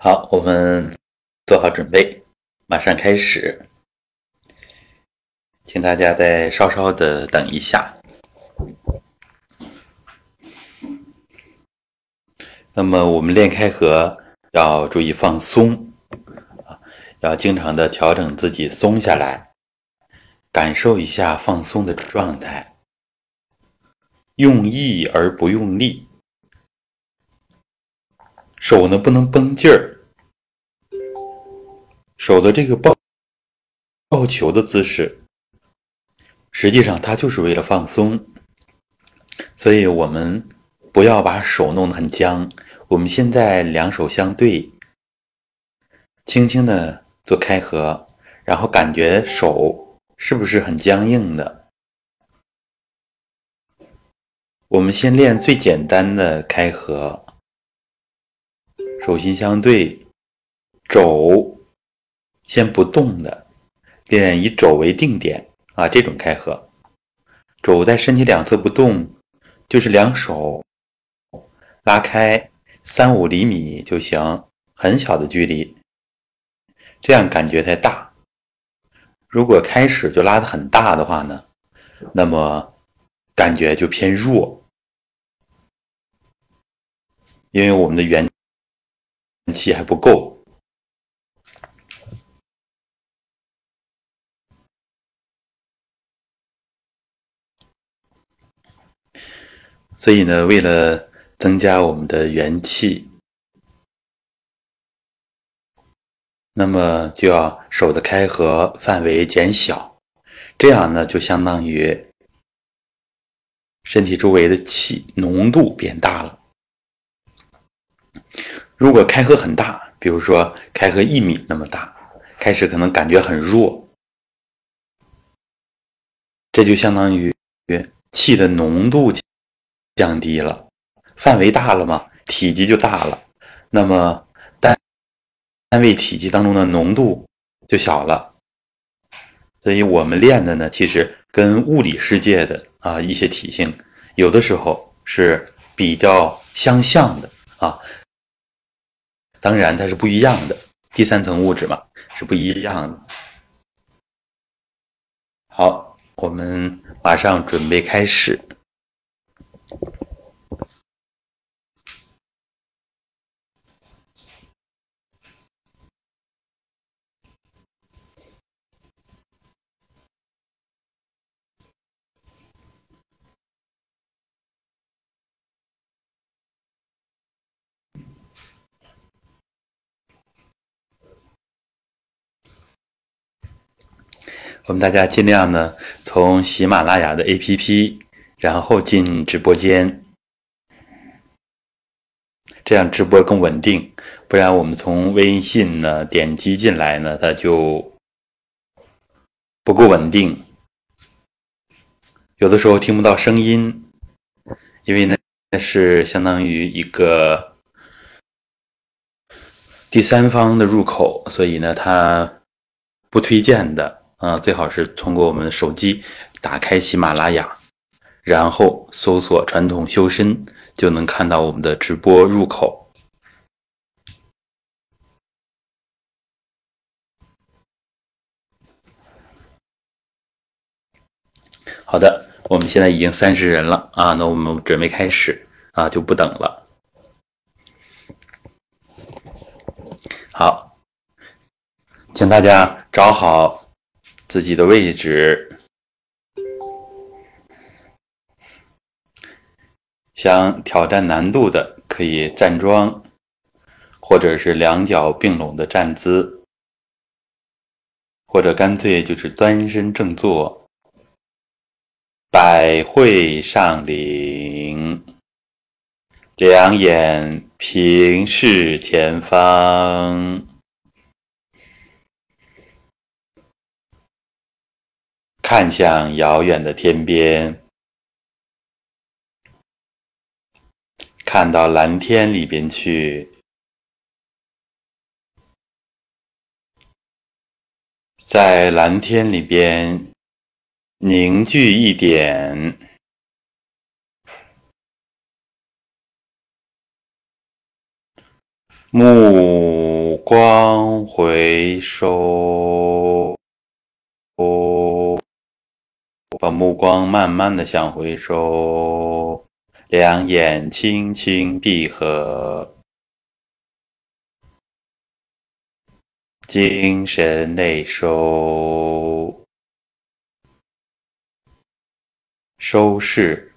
好，我们做好准备，马上开始。请大家再稍稍的等一下。那么我们练开合要注意放松啊，要经常的调整自己松下来，感受一下放松的状态，用意而不用力，手呢不能绷劲儿，手的这个抱抱球的姿势。实际上，它就是为了放松，所以我们不要把手弄得很僵。我们现在两手相对，轻轻的做开合，然后感觉手是不是很僵硬的？我们先练最简单的开合，手心相对，肘先不动的，练以肘为定点。啊，这种开合，肘在身体两侧不动，就是两手拉开三五厘米就行，很小的距离，这样感觉太大。如果开始就拉的很大的话呢，那么感觉就偏弱，因为我们的原气还不够。所以呢，为了增加我们的元气，那么就要手的开合范围减小，这样呢，就相当于身体周围的气浓度变大了。如果开合很大，比如说开合一米那么大，开始可能感觉很弱，这就相当于气的浓度。降低了，范围大了嘛，体积就大了，那么单单位体积当中的浓度就小了。所以我们练的呢，其实跟物理世界的啊一些体性，有的时候是比较相像的啊。当然它是不一样的，第三层物质嘛是不一样的。好，我们马上准备开始。我们大家尽量呢，从喜马拉雅的 APP，然后进直播间，这样直播更稳定。不然我们从微信呢点击进来呢，它就不够稳定，有的时候听不到声音，因为呢是相当于一个第三方的入口，所以呢它不推荐的。啊，最好是通过我们的手机打开喜马拉雅，然后搜索“传统修身”，就能看到我们的直播入口。好的，我们现在已经三十人了啊，那我们准备开始啊，就不等了。好，请大家找好。自己的位置，想挑战难度的可以站桩，或者是两脚并拢的站姿，或者干脆就是端身正坐，百会上领，两眼平视前方。看向遥远的天边，看到蓝天里边去，在蓝天里边凝聚一点，目。光回收，把目光慢慢的向回收，两眼轻轻闭合，精神内收，收视，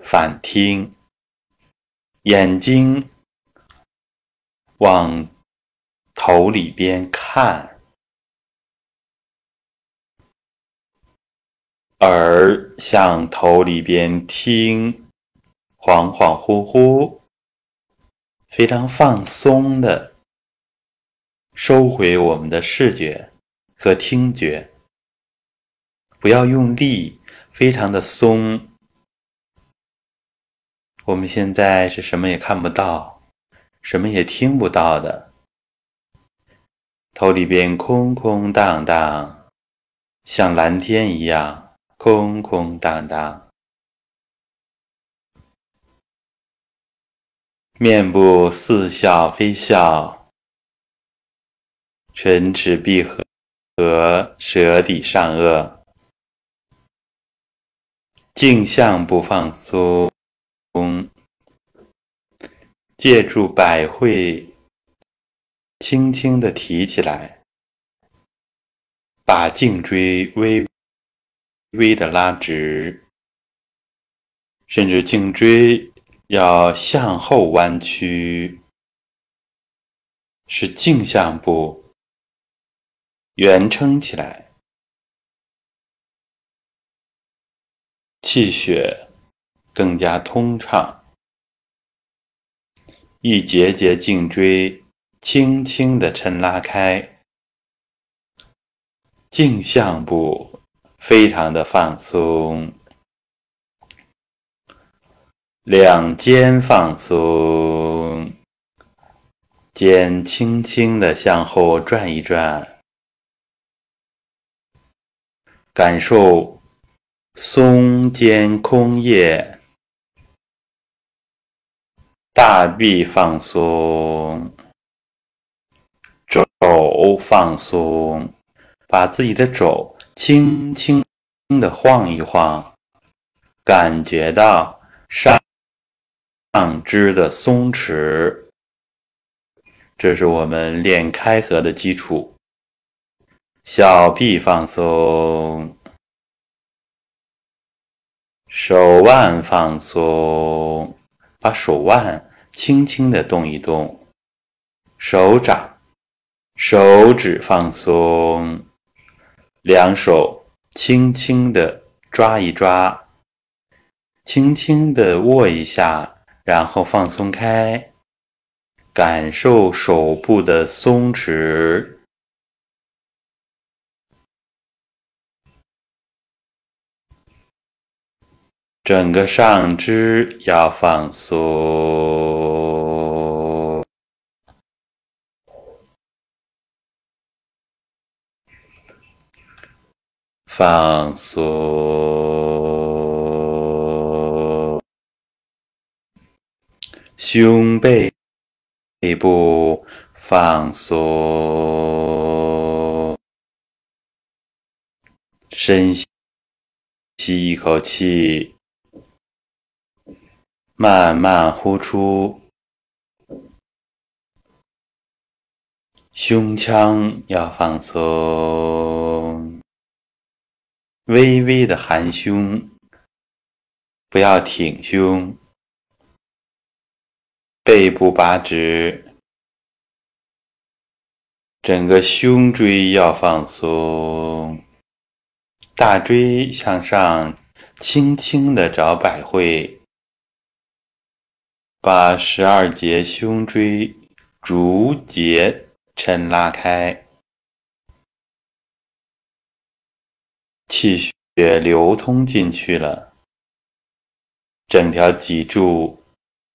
反听，眼睛。往头里边看，耳向头里边听，恍恍惚惚，非常放松的收回我们的视觉和听觉，不要用力，非常的松。我们现在是什么也看不到。什么也听不到的，头里边空空荡荡，像蓝天一样空空荡荡。面部似笑非笑，唇齿闭合，和舌底上颚，镜像不放松。借助百会，轻轻地提起来，把颈椎微微的拉直，甚至颈椎要向后弯曲，使颈项部圆撑起来，气血更加通畅。一节节颈椎轻轻的抻拉开，颈项部非常的放松，两肩放松，肩轻轻的向后转一转，感受松肩空叶。大臂放松，肘放松，把自己的肘轻轻的晃一晃，感觉到上上肢的松弛，这是我们练开合的基础。小臂放松，手腕放松。把手腕轻轻的动一动，手掌、手指放松，两手轻轻的抓一抓，轻轻的握一下，然后放松开，感受手部的松弛。整个上肢要放松，放松，胸背背部放松，深吸一口气。慢慢呼出，胸腔要放松，微微的含胸，不要挺胸，背部拔直，整个胸椎要放松，大椎向上，轻轻的找百会。把十二节胸椎逐节抻拉开，气血流通进去了，整条脊柱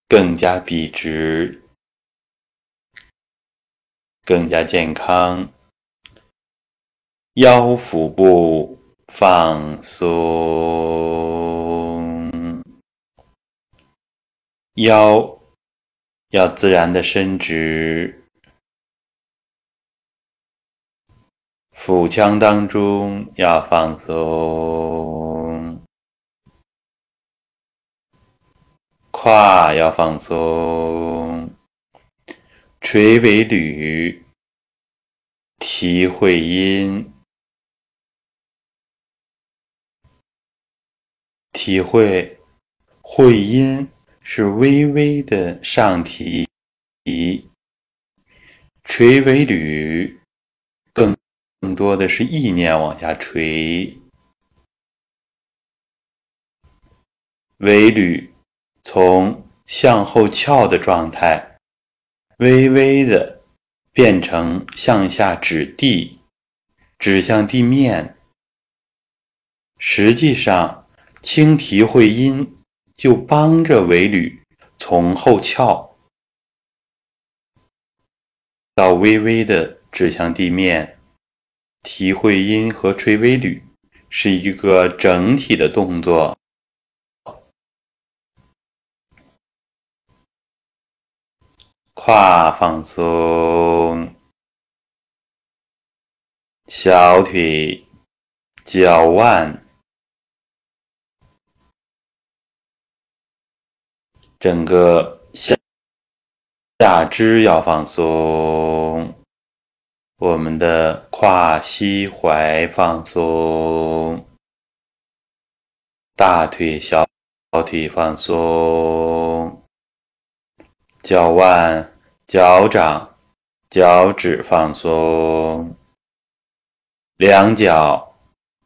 更加笔直，更加健康。腰腹部放松。腰要自然的伸直，腹腔当中要放松，胯要放松，垂尾闾、提会阴，体会会阴是微微的上提，垂尾闾更。更多的是意念往下垂，尾闾从向后翘的状态，微微的变成向下指地，指向地面。实际上，轻提会阴就帮着尾闾从后翘到微微的指向地面。提会阴和垂尾闾是一个整体的动作，胯放松，小腿、脚腕、整个下下肢要放松。我们的胯、膝、踝放松，大腿、小腿放松，脚腕、脚掌、脚趾放松，两脚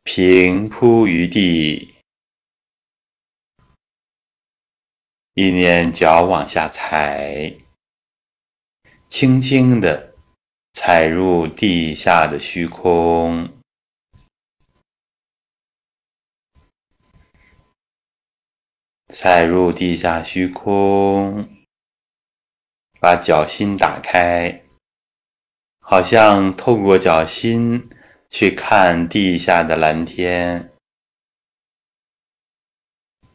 平铺于地，一念脚往下踩，轻轻的。踩入地下的虚空，踩入地下虚空，把脚心打开，好像透过脚心去看地下的蓝天。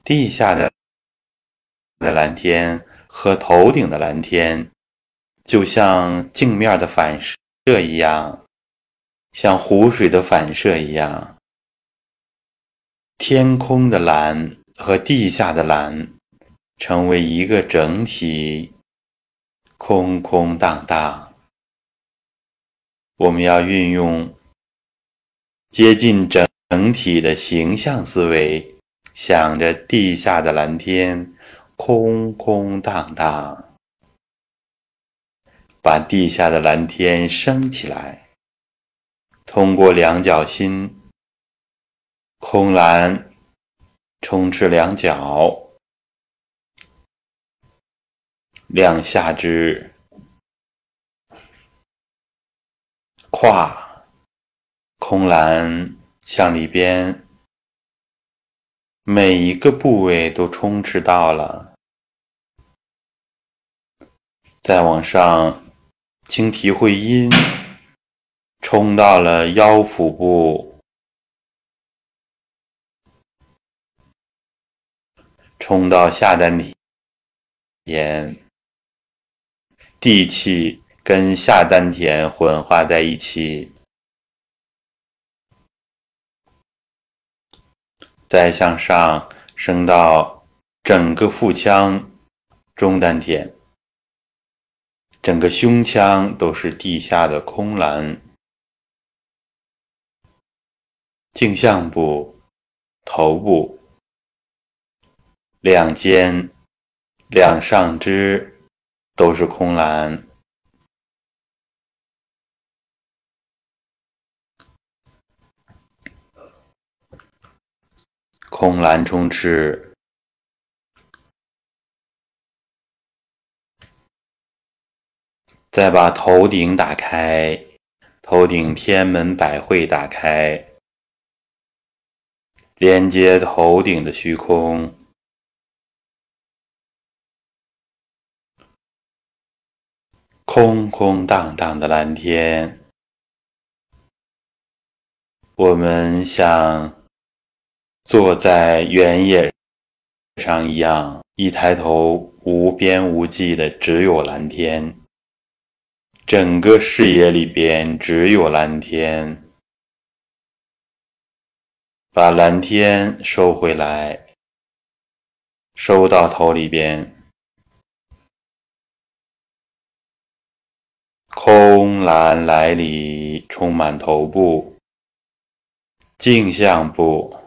地下的的蓝天和头顶的蓝天。就像镜面的反射一样，像湖水的反射一样，天空的蓝和地下的蓝成为一个整体，空空荡荡。我们要运用接近整体的形象思维，想着地下的蓝天空空荡荡。把地下的蓝天升起来，通过两脚心，空蓝充斥两脚，两下肢，胯，空蓝向里边，每一个部位都充斥到了，再往上。轻提会阴，冲到了腰腹部，冲到下丹田，地气跟下丹田混化在一起，再向上升到整个腹腔中丹田。整个胸腔都是地下的空蓝，镜像部、头部、两肩、两上肢都是空蓝，空蓝充斥。再把头顶打开，头顶天门百会打开，连接头顶的虚空，空空荡荡的蓝天。我们像坐在原野上一样，一抬头，无边无际的只有蓝天。整个视野里边只有蓝天，把蓝天收回来，收到头里边。空蓝来里，充满头部、镜像部、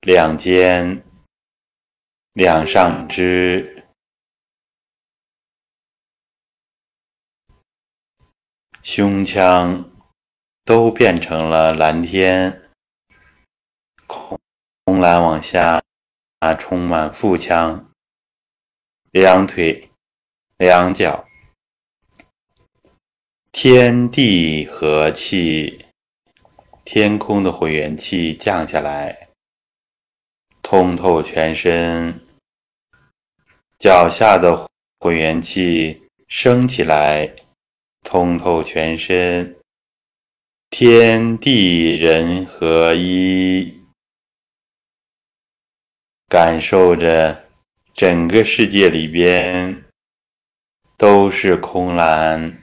两肩、两上肢、胸腔，都变成了蓝天。空空蓝往下，啊，充满腹腔、两腿、两脚。天地和气，天空的混元气降下来，通透全身；脚下的混元气升起来，通透全身。天地人合一，感受着整个世界里边都是空蓝。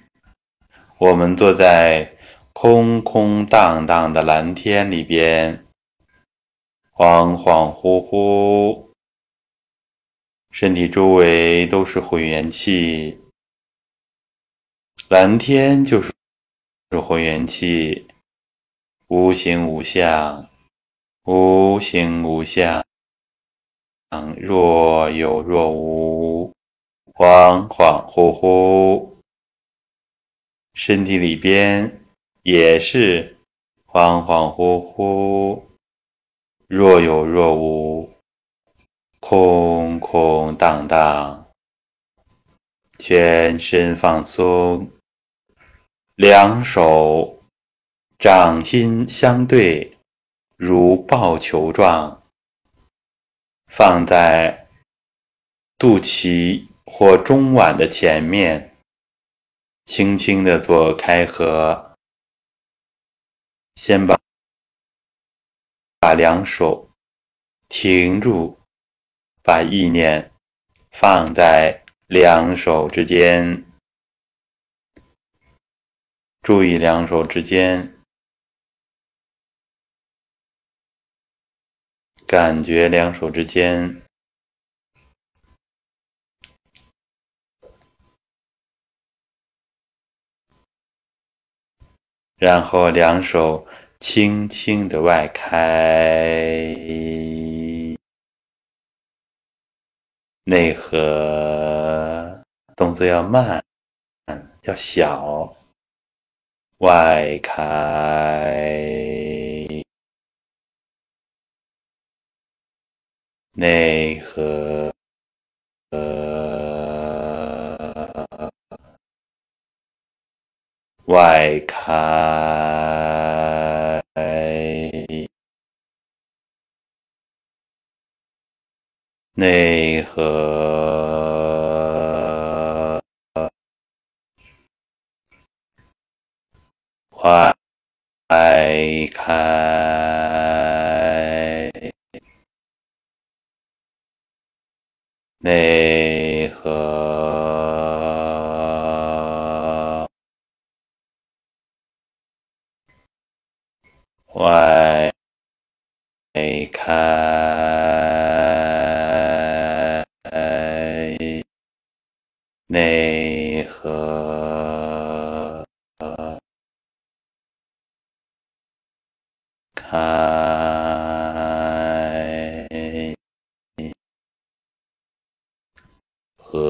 我们坐在空空荡荡的蓝天里边，恍恍惚惚，身体周围都是混元气，蓝天就是混元气，无形无相，无形无相，若有若无，恍恍惚惚。身体里边也是恍恍惚惚、若有若无、空空荡荡，全身放松，两手掌心相对，如抱球状，放在肚脐或中脘的前面。轻轻的做开合，先把把两手停住，把意念放在两手之间，注意两手之间，感觉两手之间。然后两手轻轻的外开，内合，动作要慢，要小，外开，内合。外开，内合，外开，内合。外开，内合，开，合，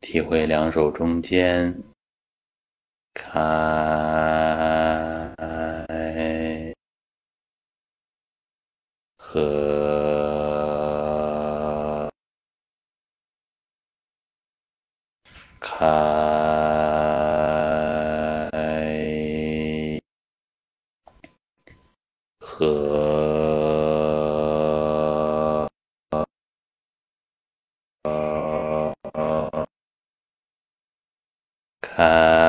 体会两手中间。开，合，开，合，开。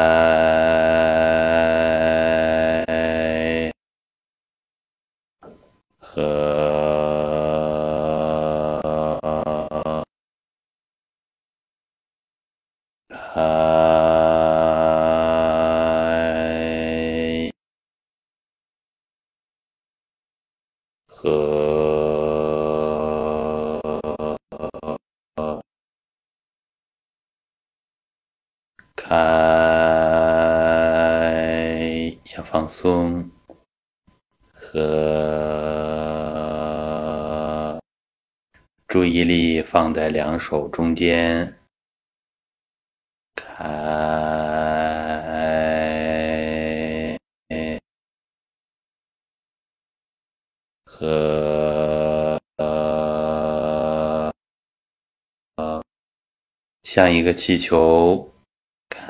开，想放松，和注意力放在两手中间，开。和。像一个气球，开，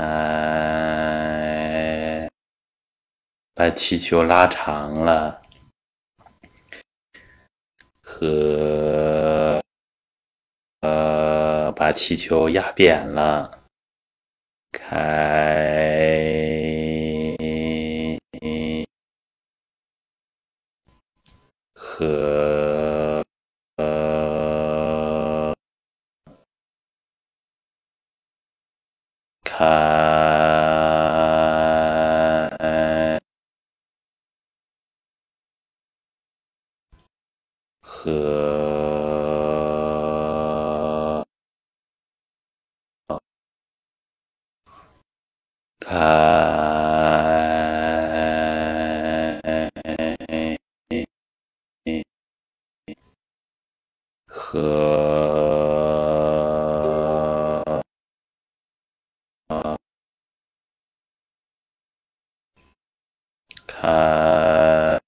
把气球拉长了，和呃，把气球压扁了，开和呃开和开和开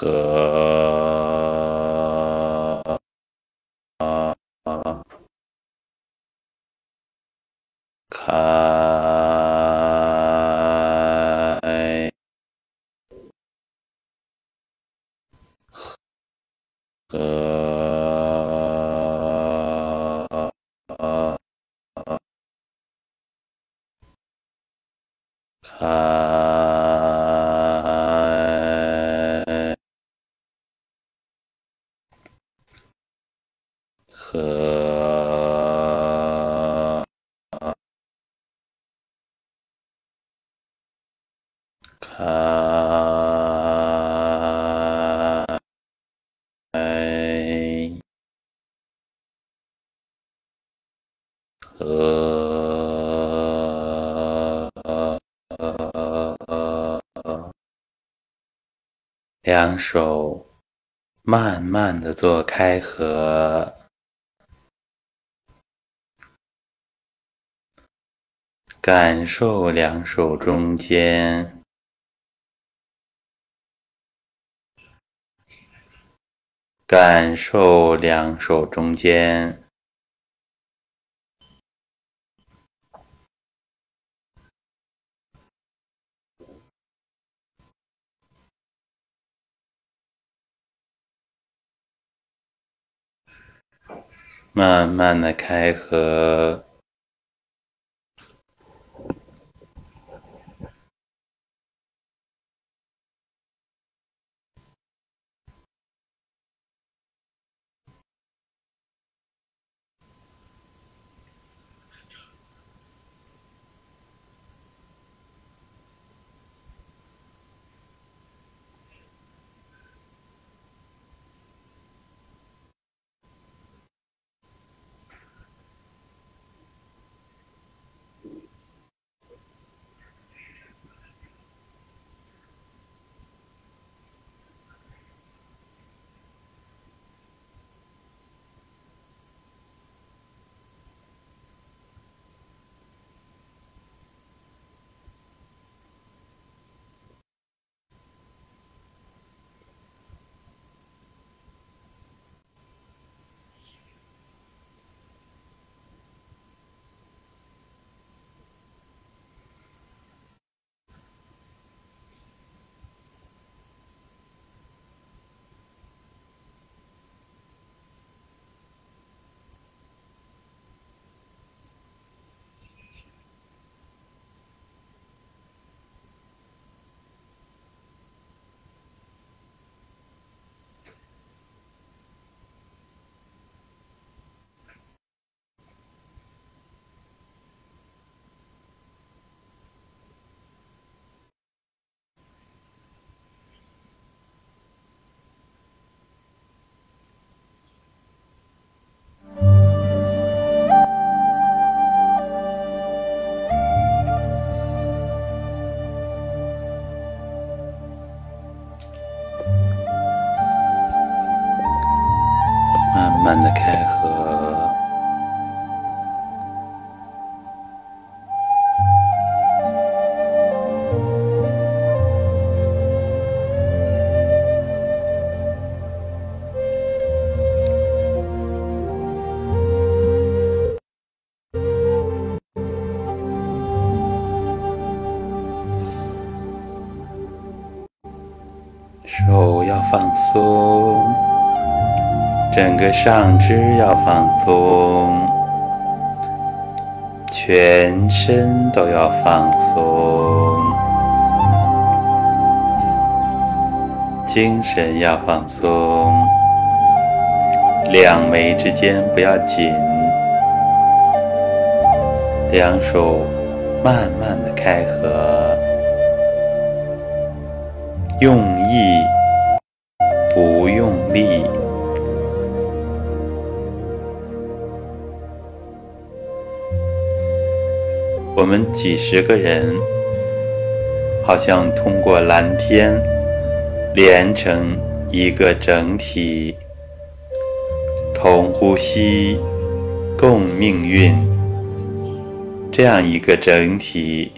和开和开和开和两手慢慢的做开合，感受两手中间。感受两手中间。慢慢的开合。松，整个上肢要放松，全身都要放松，精神要放松，两眉之间不要紧，两手慢慢的开合。用意我们几十个人好像通过蓝天连成一个整体，同呼吸，共命运，这样一个整体。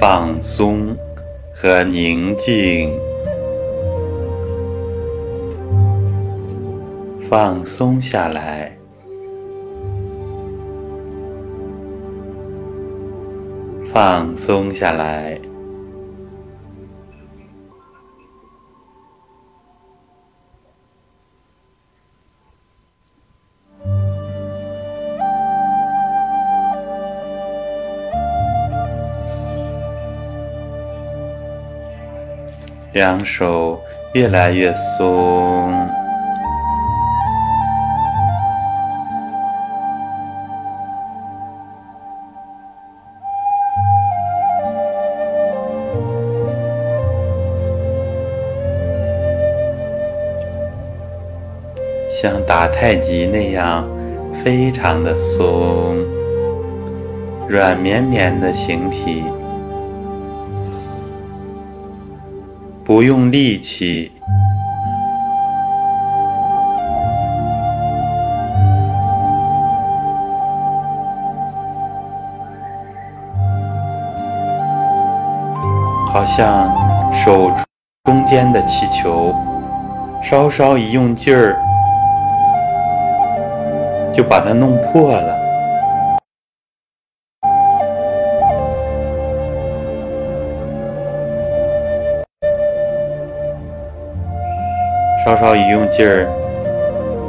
放松和宁静，放松下来，放松下来。两手越来越松，像打太极那样，非常的松，软绵绵的形体。不用力气，好像手中间的气球，稍稍一用劲儿，就把它弄破了。用劲儿，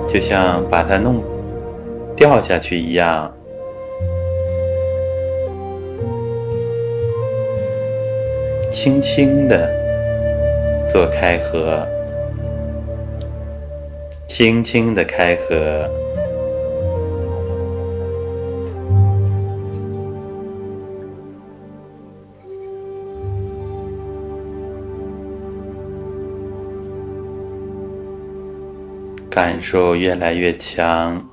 就像把它弄掉下去一样。轻轻的做开合，轻轻的开合。感受越来越强，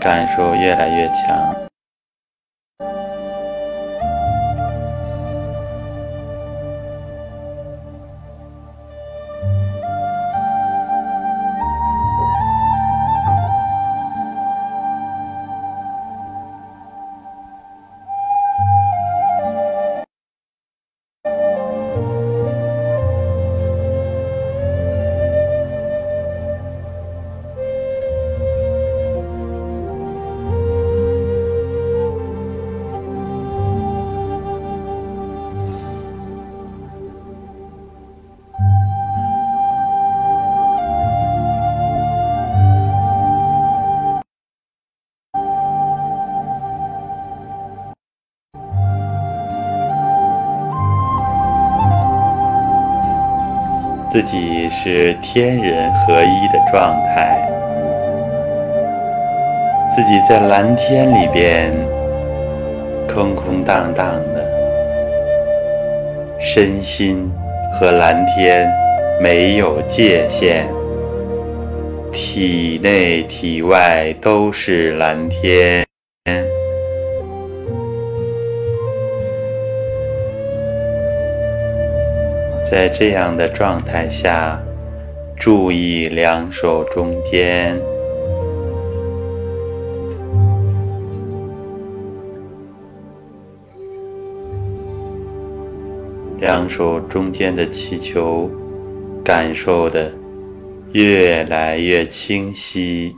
感受越来越强，自己是天人合一的状态，自己在蓝天里边空空荡荡的，身心和蓝天没有界限，体内体外都是蓝天。在这样的状态下，注意两手中间，两手中间的气球，感受的越来越清晰。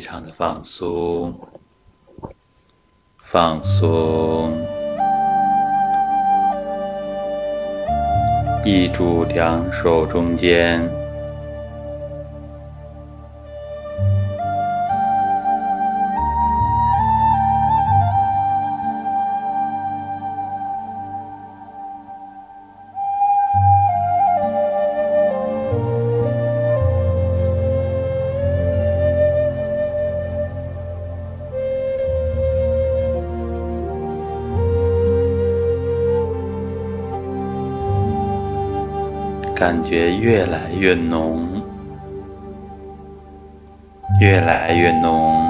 非常的放松，放松，一住两手中间。感觉越来越浓，越来越浓。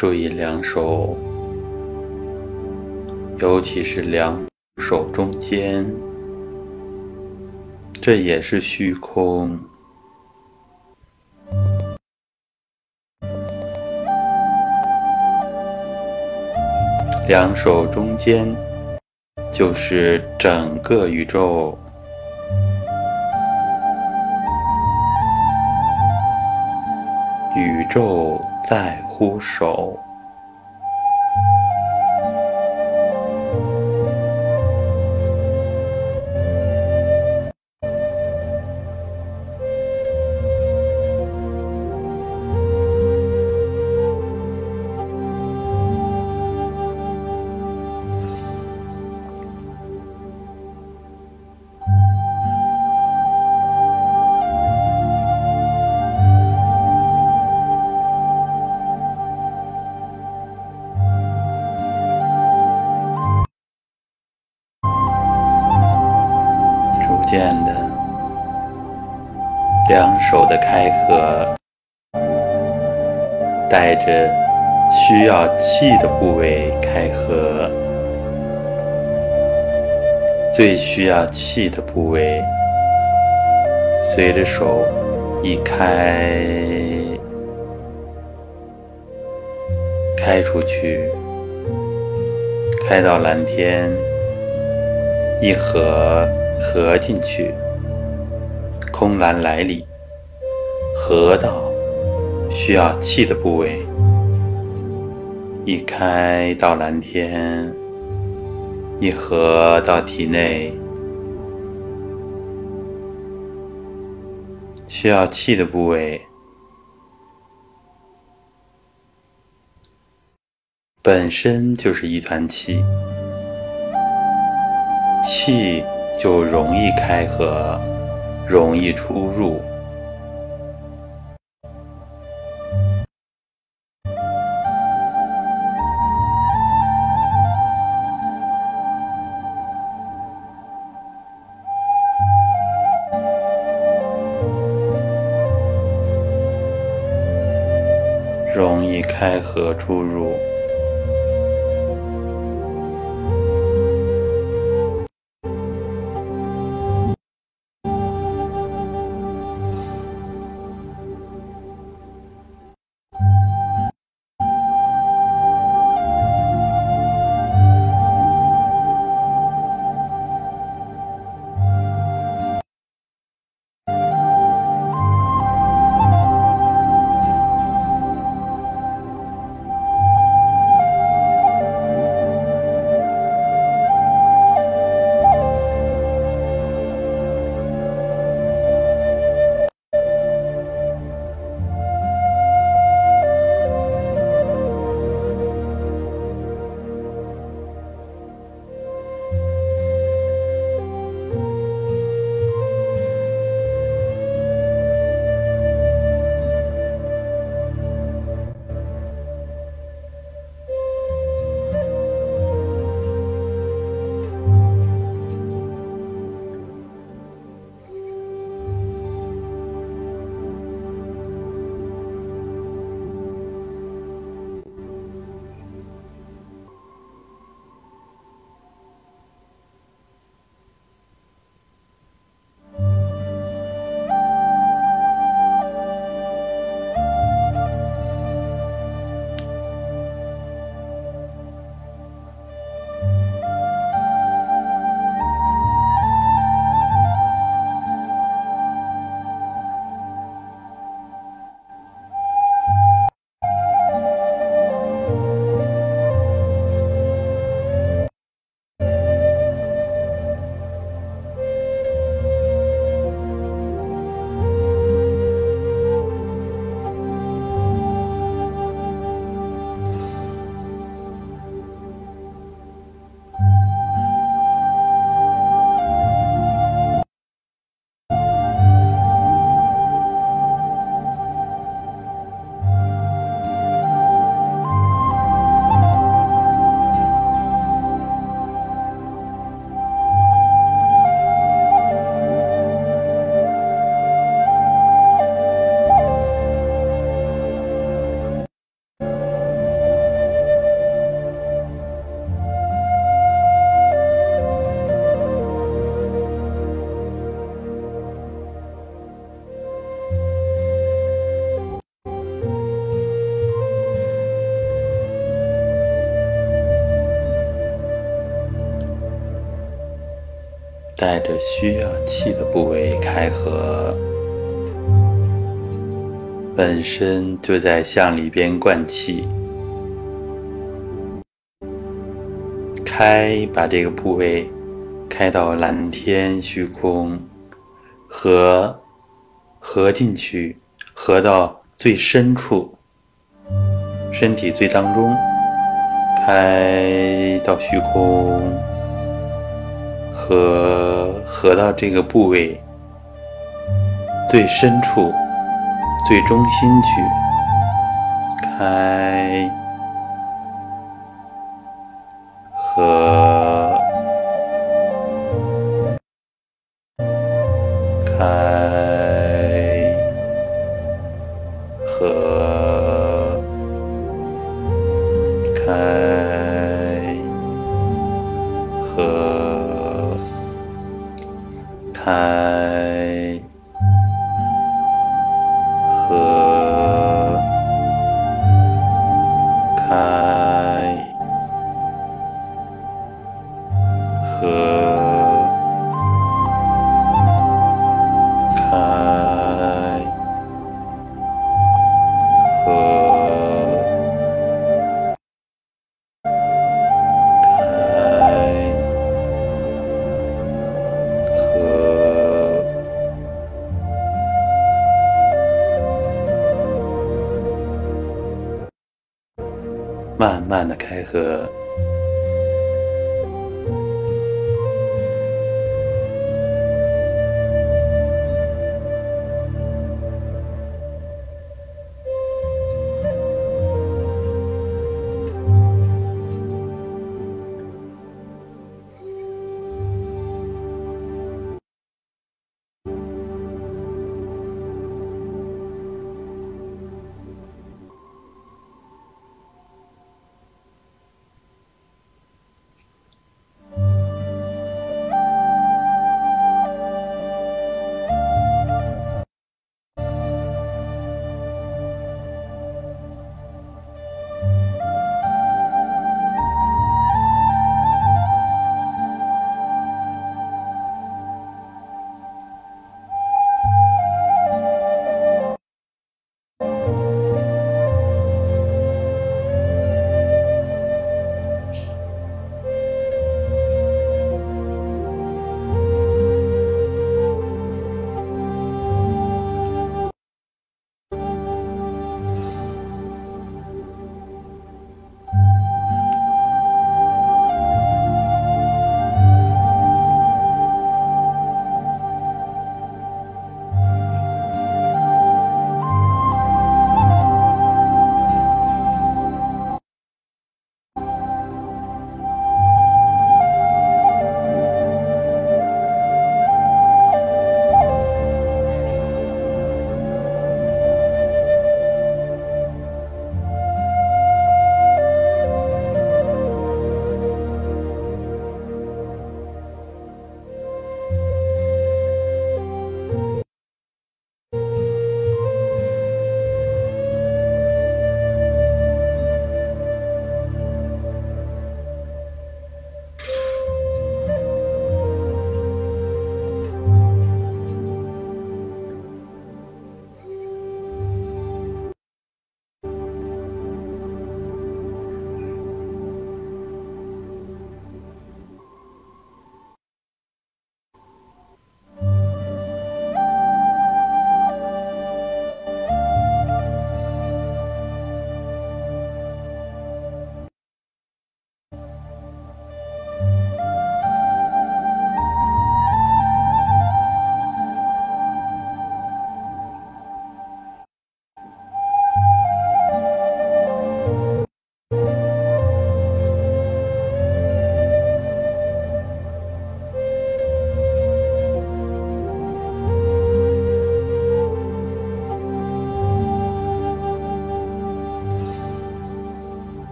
注意两手，尤其是两手中间，这也是虚空。两手中间就是整个宇宙。宇宙在呼手。手的开合，带着需要气的部位开合，最需要气的部位，随着手一开，开出去，开到蓝天，一合。合进去，空蓝来里，合到需要气的部位，一开到蓝天，一合到体内，需要气的部位，本身就是一团气，气。就容易开合，容易出入，开着需要气的部位开合，本身就在向里边灌气。开，把这个部位开到蓝天虚空，合，合进去，合到最深处，身体最当中，开到虚空，合，合到这个部位最深处，最中心去，开。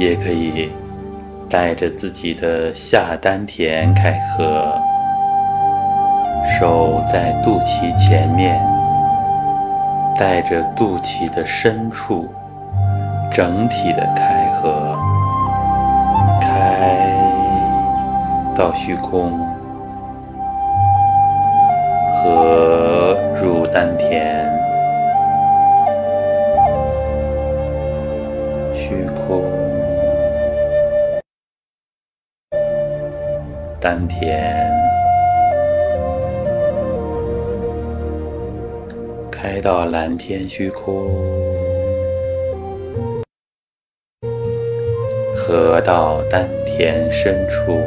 也可以带着自己的下丹田开合，手在肚脐前面，带着肚脐的深处，整体的开合，开到虚空。合丹田，开到蓝天虚空，合到丹田深处。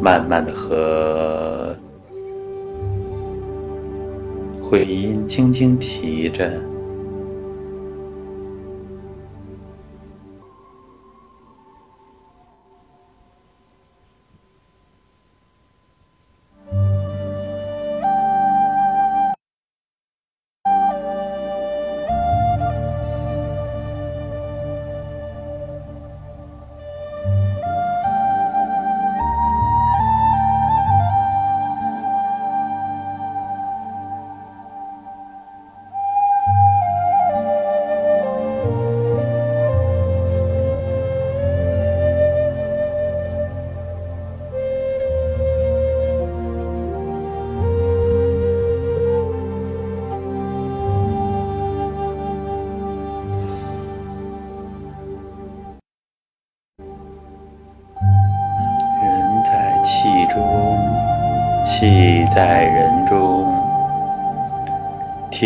慢慢的和，回音轻轻提着。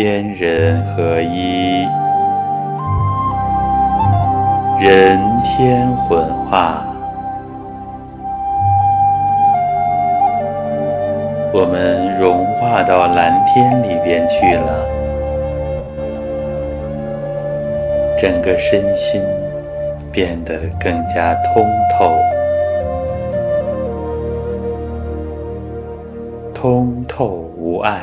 天人合一，人天混化。我们融化到蓝天里边去了，整个身心变得更加通透。通透无碍。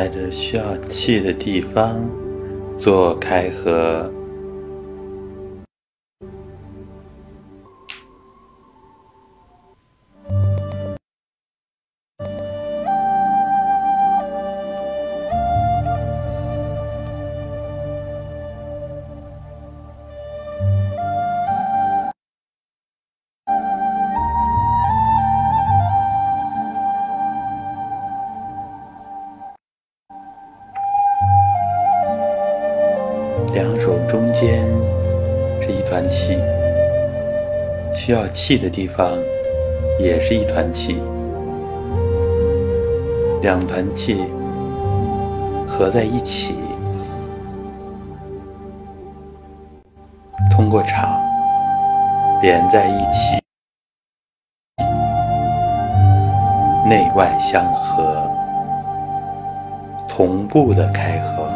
在这需要气的地方做开合。气的地方也是一团气，两团气合在一起，通过场连在一起，内外相合，同步的开合。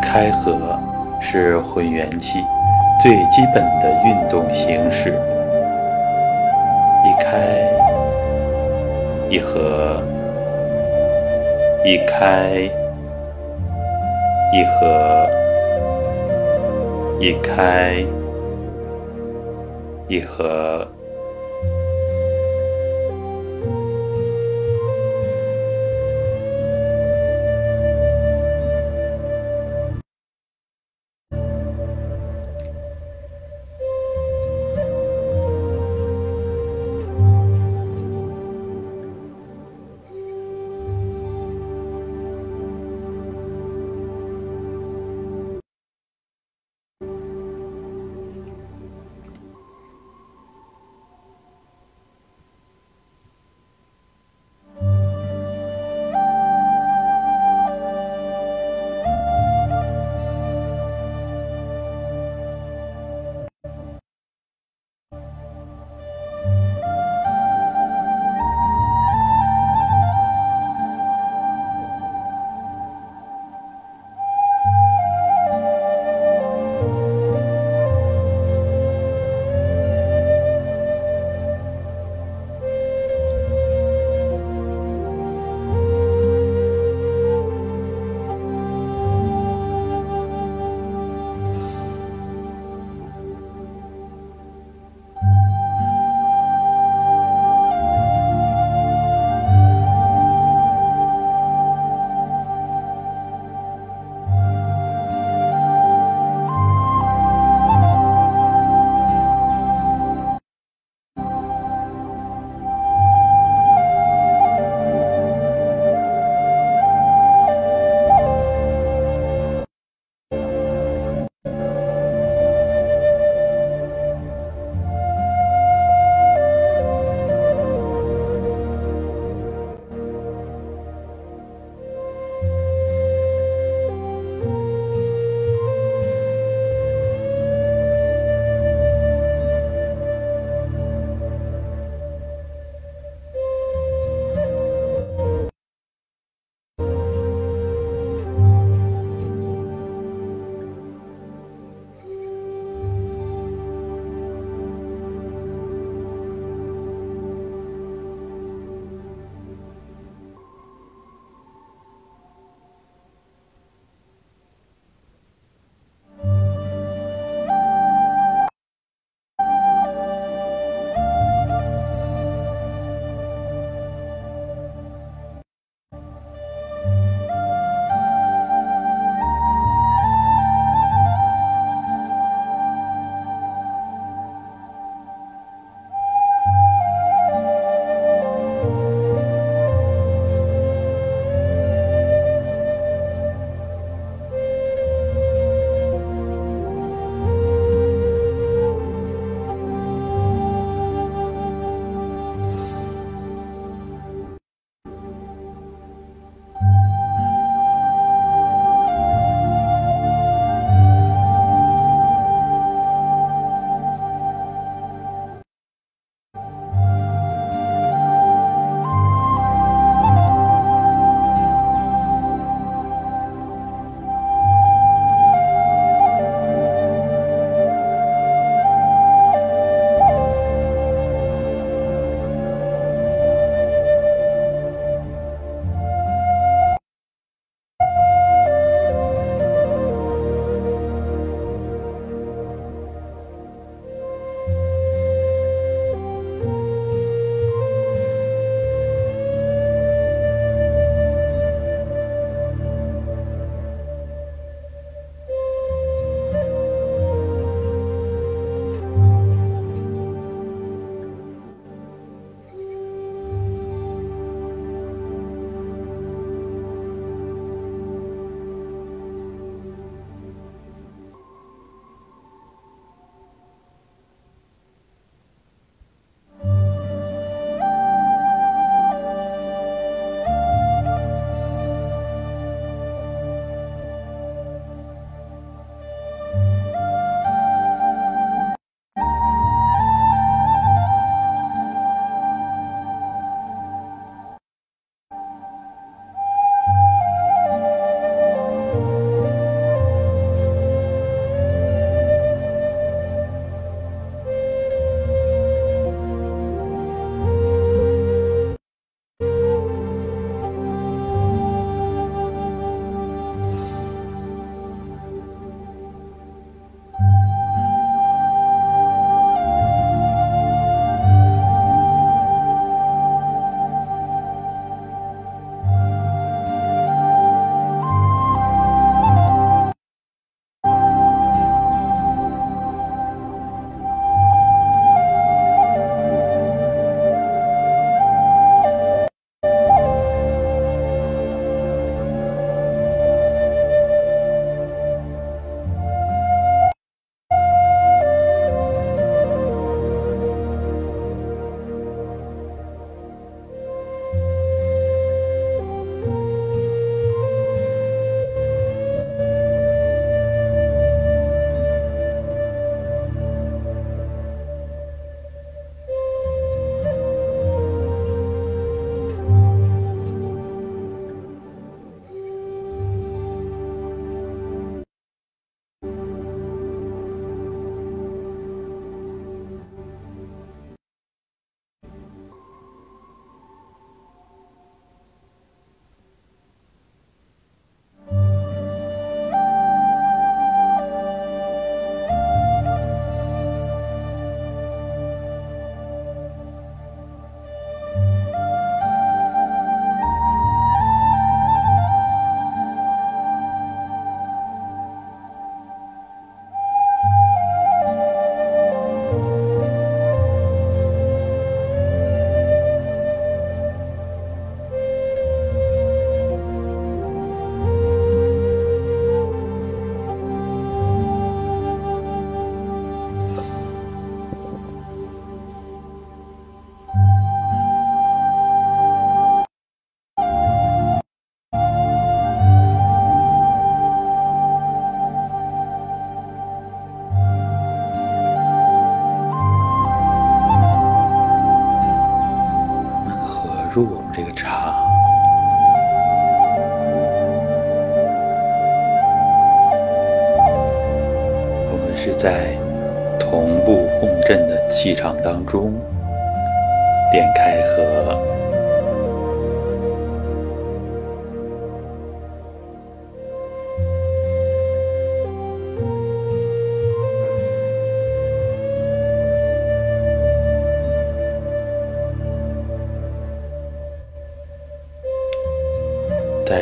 开合是混元气最基本的运动形式，一开一合，一开一合，一开一合。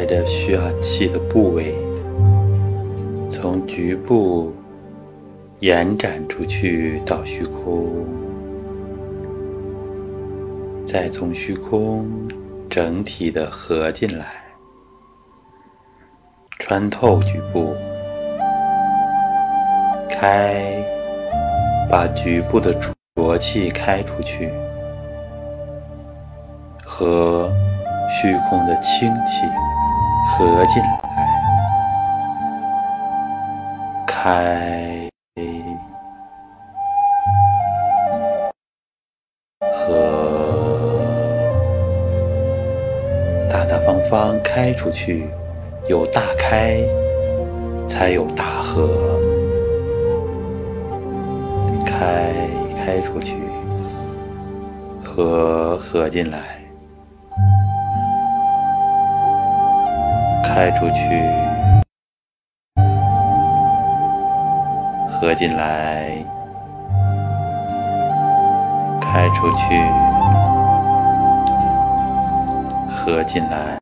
带着需要气的部位，从局部延展出去到虚空，再从虚空整体的合进来，穿透局部，开，把局部的浊气开出去，和虚空的清气。合进来，开，合，大大方方开出去，有大开，才有大合，开开出去，合合进来。出去，合进来，开出去，合进来，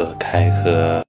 做开合，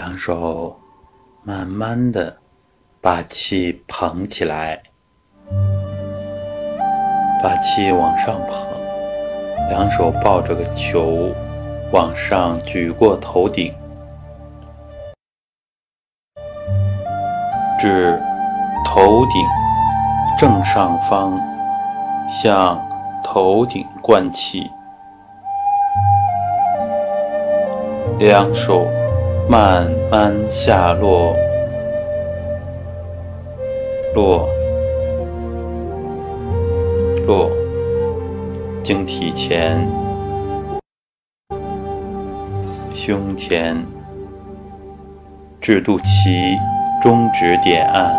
两手慢慢的把气捧起来，把气往上捧，两手抱着个球往上举过头顶，至头顶正上方，向头顶灌气，两手。慢慢下落，落，落，经体前，胸前，至肚脐中指点按，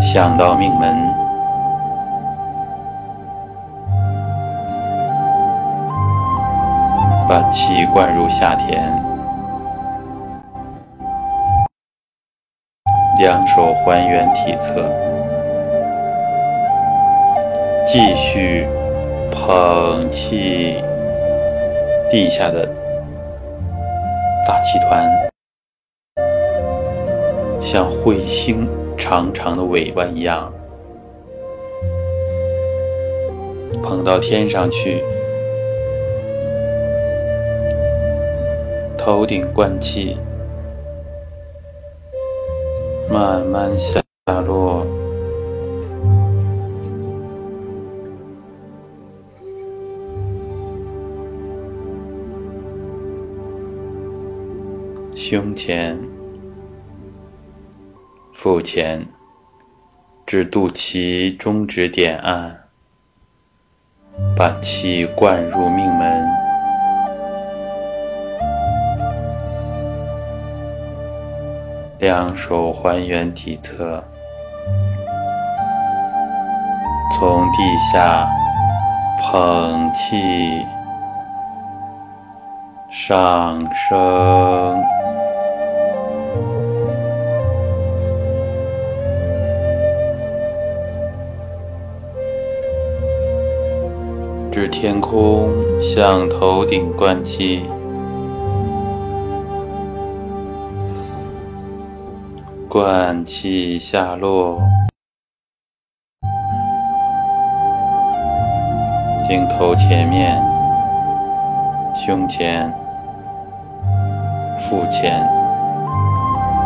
想到命门。把气灌入下田，两手还原体侧，继续捧气地下的大气团，像彗星长长的尾巴一样捧到天上去。头顶灌气，慢慢下落，胸前、腹前。至肚脐中指点按，把气灌入命门。两手还原体侧，从地下捧气上升，至天空向头顶灌气。灌气下落，经头前面、胸前、腹前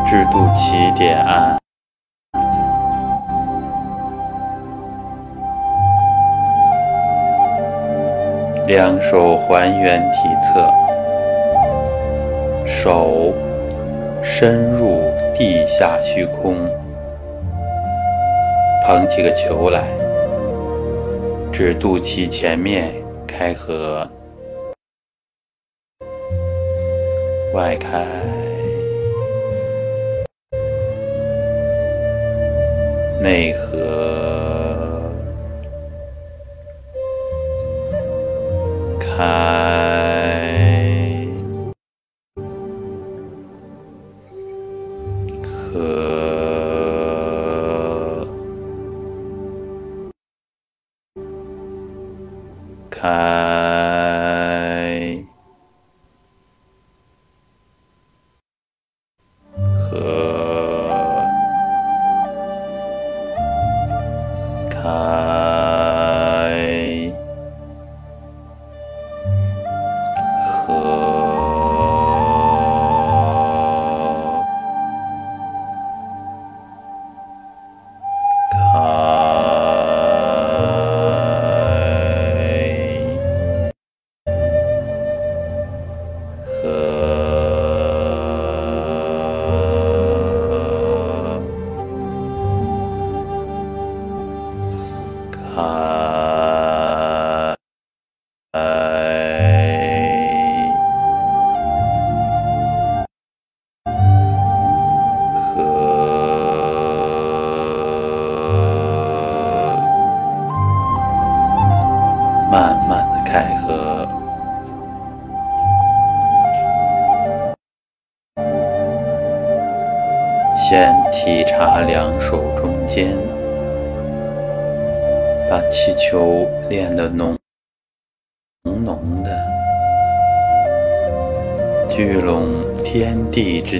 至肚脐点按，两手还原体侧，手深入。地下虚空，捧起个球来，至肚脐前面开合，外开，内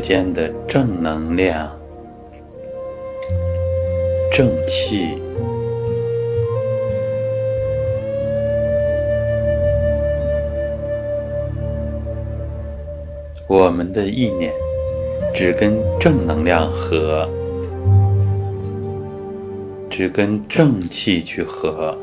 间的正能量、正气。我们的意念只跟正能量合，只跟正气去合。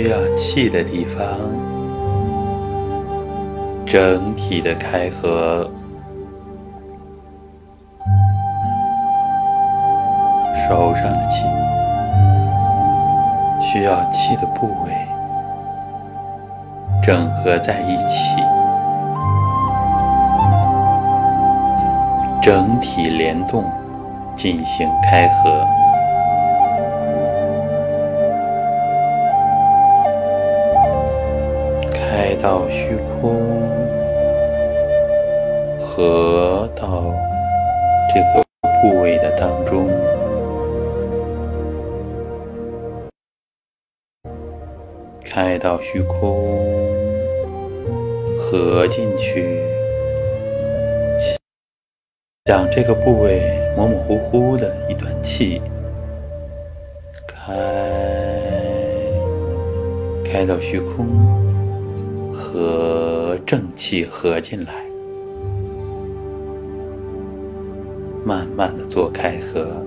需要气的地方，整体的开合。手上的气，需要气的部位，整合在一起，整体联动，进行开合。到虚空，合进去，想这个部位模模糊糊的一团气，开，开到虚空。和正气合进来，慢慢的做开合。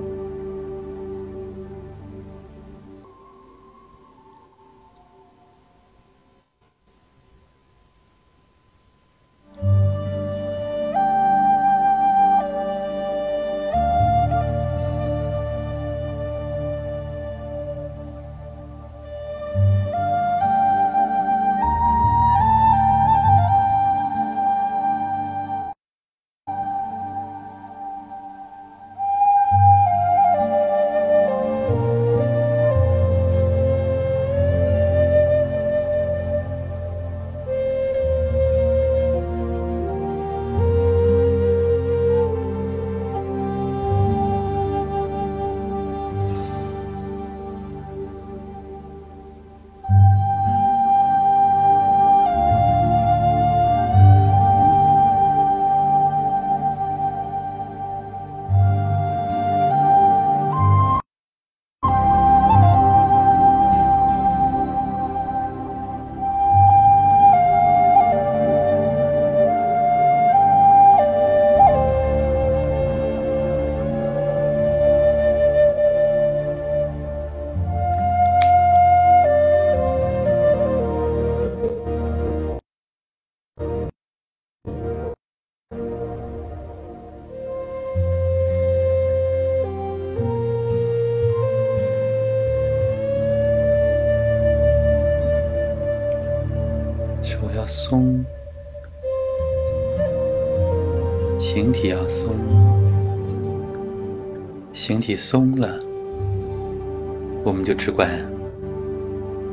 体松了，我们就只管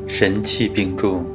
神气并重。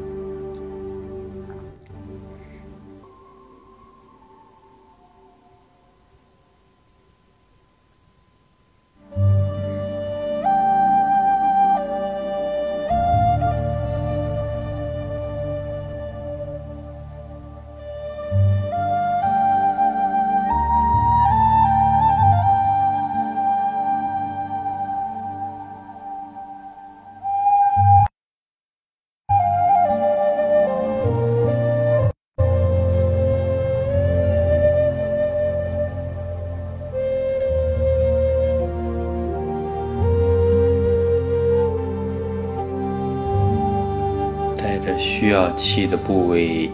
气的部位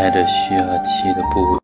带着需要气的部位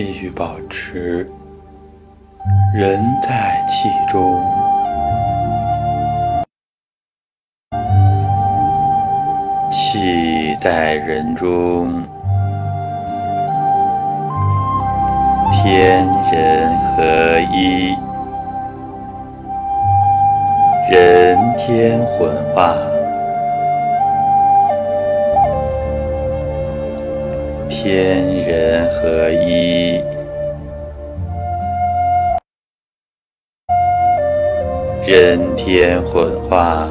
继续保持人在气中，气在人中，天人合一，人天混化，天人合一。人天混化，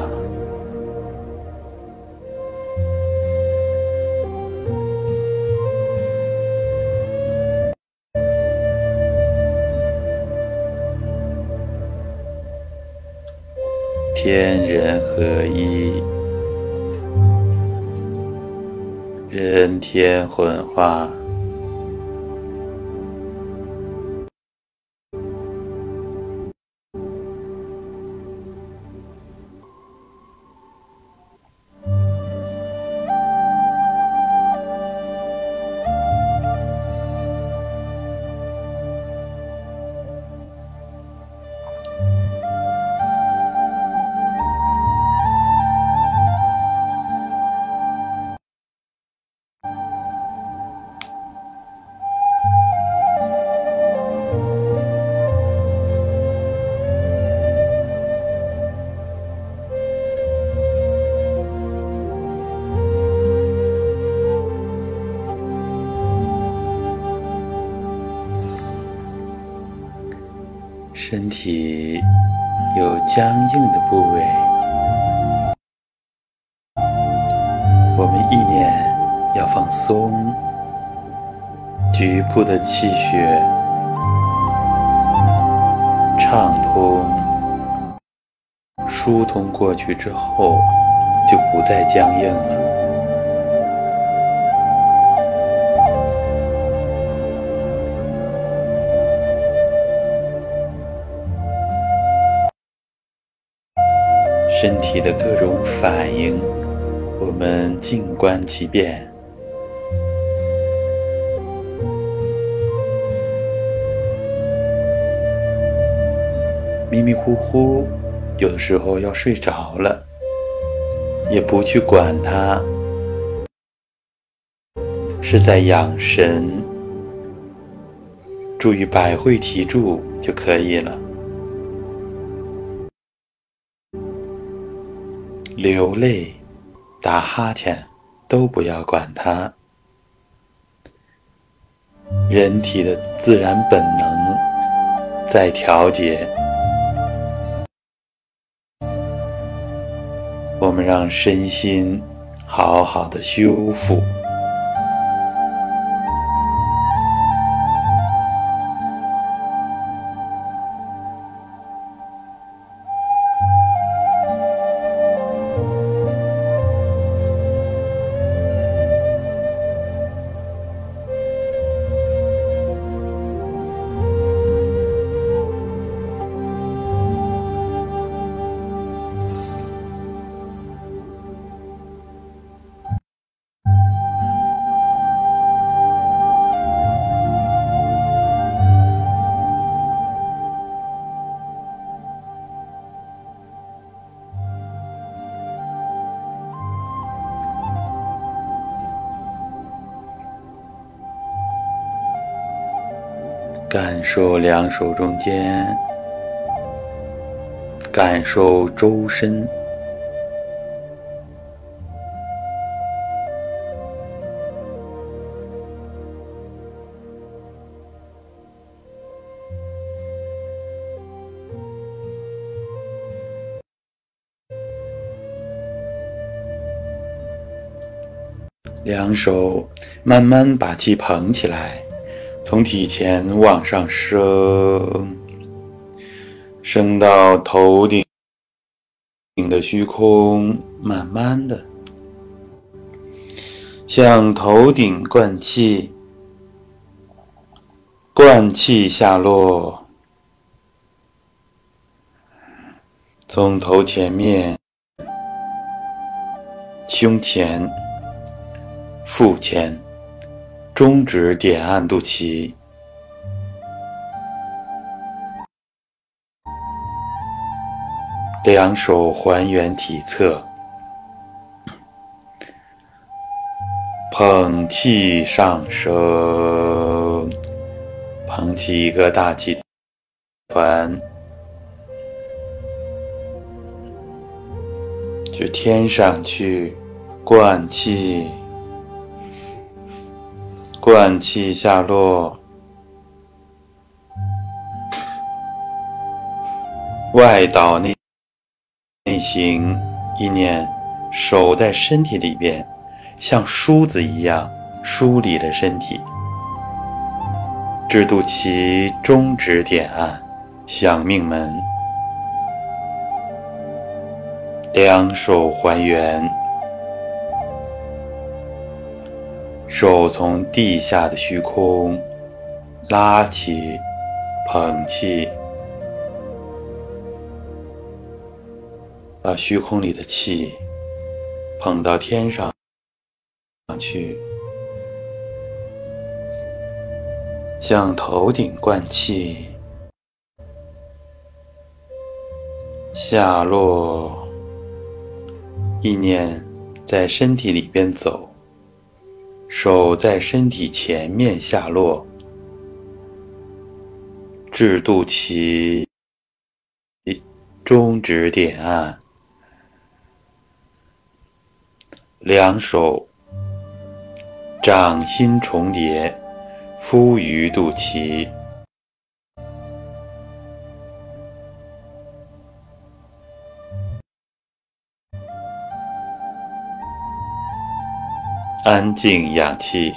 天人合一，人天混化。气血畅通、疏通过去之后，就不再僵硬了。身体的各种反应，我们静观其变。迷迷糊糊，有的时候要睡着了，也不去管它，是在养神，注意百会提柱就可以了。流泪、打哈欠，都不要管它。人体的自然本能在调节，让身心好好的修复。感受两手中间，感受周身，两手慢慢把气捧起来。从体前往上升，升到头顶顶的虚空，慢慢的向头顶灌气，灌气下落，从头前面、胸前、腹前。中指点按肚脐，两手还原体侧，捧气上升，捧起一个大气团，就天上去灌气。灌气下落，外导内内行，意念守在身体里边，像梳子一样梳理着身体。制度其中指点按，响命门，两手还原，手从地下的虚空拉起，捧气，把虚空里的气捧到天上去，向头顶灌气，下落。意念在身体里边走，手在身体前面下落，至肚脐，中指点按，两手掌心重叠，敷于肚脐。安静氧气，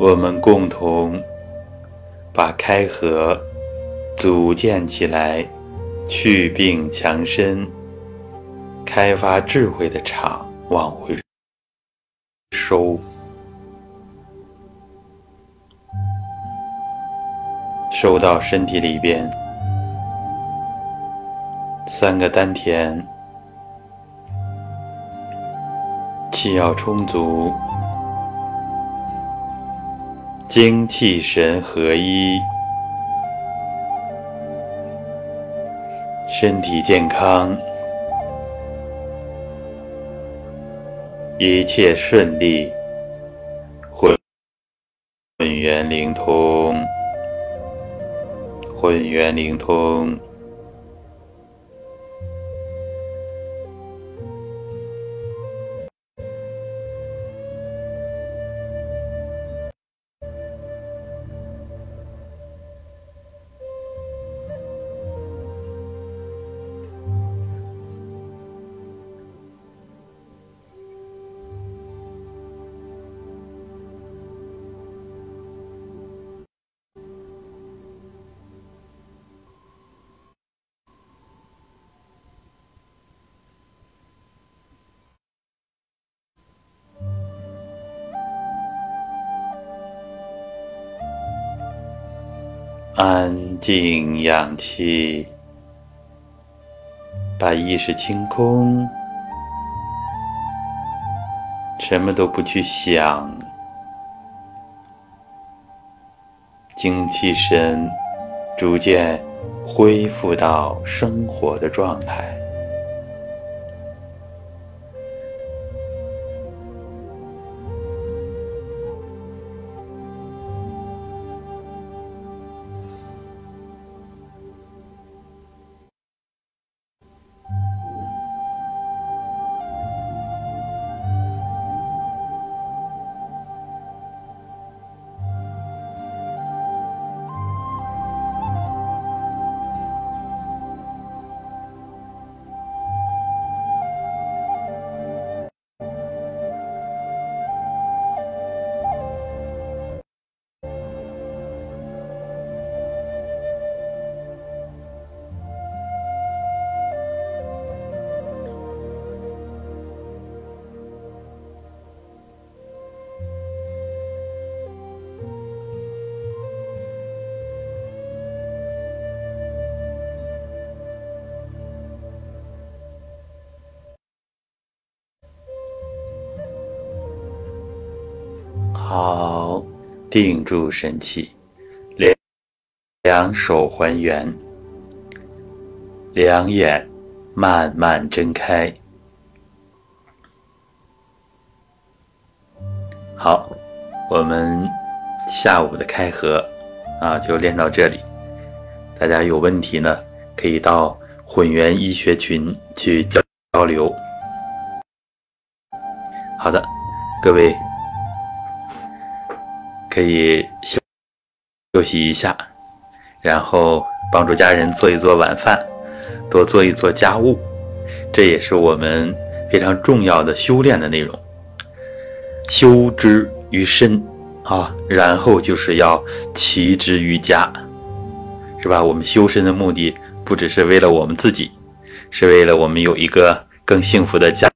我们共同把开合组建起来，去病强身、开发智慧的场往回收，收到身体里边。三个丹田，气要充足，精气神合一，身体健康，一切顺利，混混元灵通，混元灵通。静养气，把意识清空，什么都不去想，精气神逐渐恢复到生活的状态。定住神气，两两手还原，两眼慢慢睁开。好，我们下午的开合啊，就练到这里。大家有问题呢，可以到混元医学群去交交流。好的，各位。可以休休息一下然后帮助家人做一做晚饭多做一做家务这也是我们非常重要的修炼的内容。修之于身啊然后就是要齐之于家是吧？我们修身的目的不只是为了我们自己是为了我们有一个更幸福的家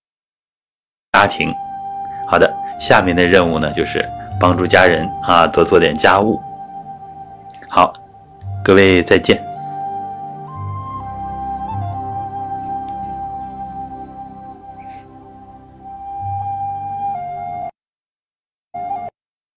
家庭。好的下面的任务呢就是帮助家人啊多做点家务。好各位再见。